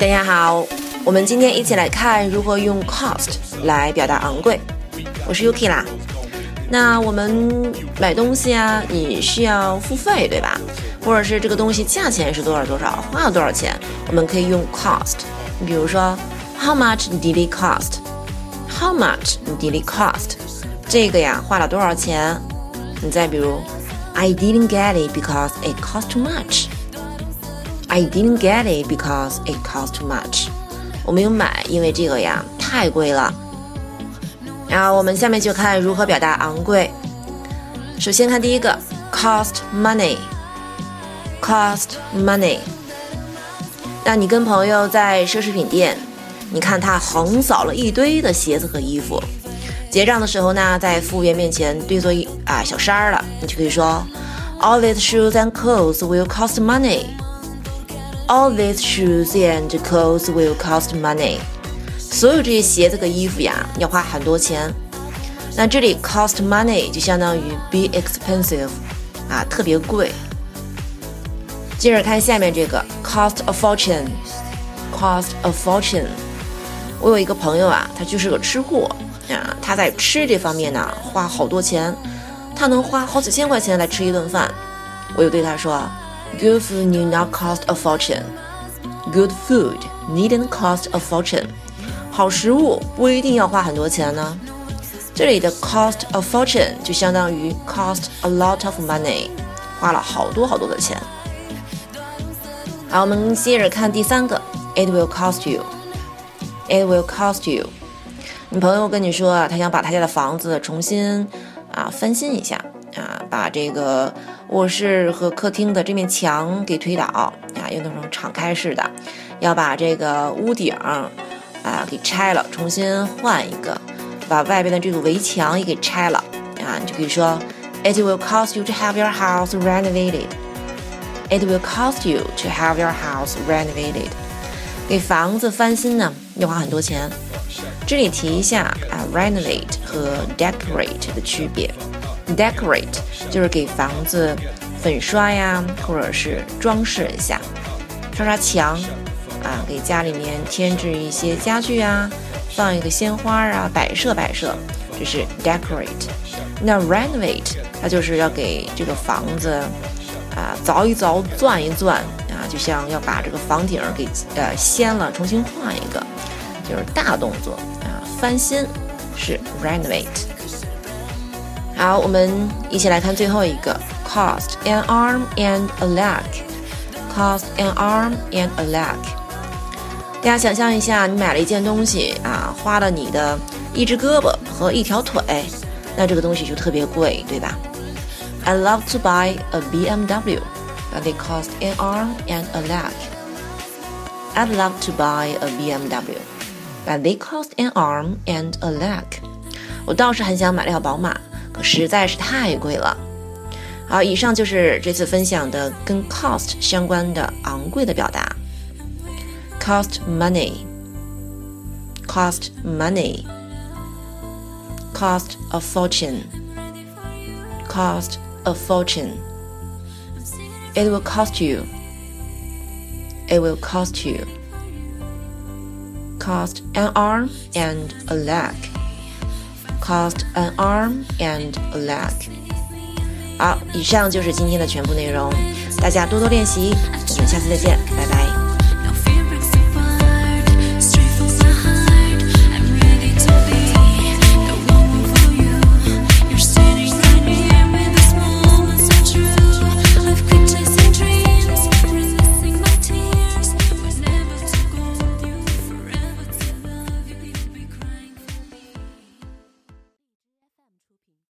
大家好我们今天一起来看如何用 cost 来表达昂贵。我是 yuki 啦。那我们买东西啊你需要付费对吧？或者是这个东西价钱是多少多少花了多少钱我们可以用 cost 你比如说 how much did it cost how much did it cost 这个呀花了多少钱？你再比如 i didn't get it because it cost too much I didn't get it because it cost too much。我没有买，因为这个呀太贵了。然后我们下面就看如何表达昂贵。首先看第一个，cost money，cost money。那你跟朋友在奢侈品店，你看他横扫了一堆的鞋子和衣服，结账的时候呢，在服务员面前对作一啊小山儿了，你就可以说，All these shoes and clothes will cost money。All these shoes and clothes will cost money。所有这些鞋子和衣服呀，要花很多钱。那这里 cost money 就相当于 be expensive，啊，特别贵。接着看下面这个 cost a fortune，cost a fortune。我有一个朋友啊，他就是个吃货啊，他在吃这方面呢花好多钱，他能花好几千块钱来吃一顿饭。我就对他说。Good food need not cost a fortune. Good food needn't cost a fortune. 好食物不一定要花很多钱呢。这里的 cost a fortune 就相当于 cost a lot of money，花了好多好多的钱。好，我们接着看第三个，It will cost you. It will cost you. 你朋友跟你说啊，他想把他家的房子重新啊翻新一下啊，把这个。卧室和客厅的这面墙给推倒啊，用那种敞开式的，要把这个屋顶啊给拆了，重新换一个，把外边的这个围墙也给拆了啊，你就可以说，It will cost you to have your house renovated. It will cost you to have your house renovated. 给房子翻新呢，要花很多钱。这里提一下啊，renovate 和 decorate 的区别。Decorate 就是给房子粉刷呀，或者是装饰一下，刷刷墙啊，给家里面添置一些家具啊，放一个鲜花啊，摆设摆设，这是 decorate。那 renovate 它就是要给这个房子啊凿一凿、钻一钻啊，就像要把这个房顶给呃掀了，重新换一个，就是大动作啊，翻新是 renovate。好，我们一起来看最后一个，cost an arm and a leg，cost an arm and a leg。大家想象一下，你买了一件东西啊，花了你的一只胳膊和一条腿，那这个东西就特别贵，对吧？I love to buy a BMW, but they cost an arm and a leg. I'd love to buy a BMW, but they cost an arm and a leg. 我倒是很想买辆宝马。 实在是太贵了。好，以上就是这次分享的跟 cost 相关的昂贵的表达。cost money，cost money，cost a fortune，cost a fortune。It will cost you. It will cost you. Cost an arm and a leg Cost an arm and a leg。好，以上就是今天的全部内容，大家多多练习，我们下次再见，拜拜。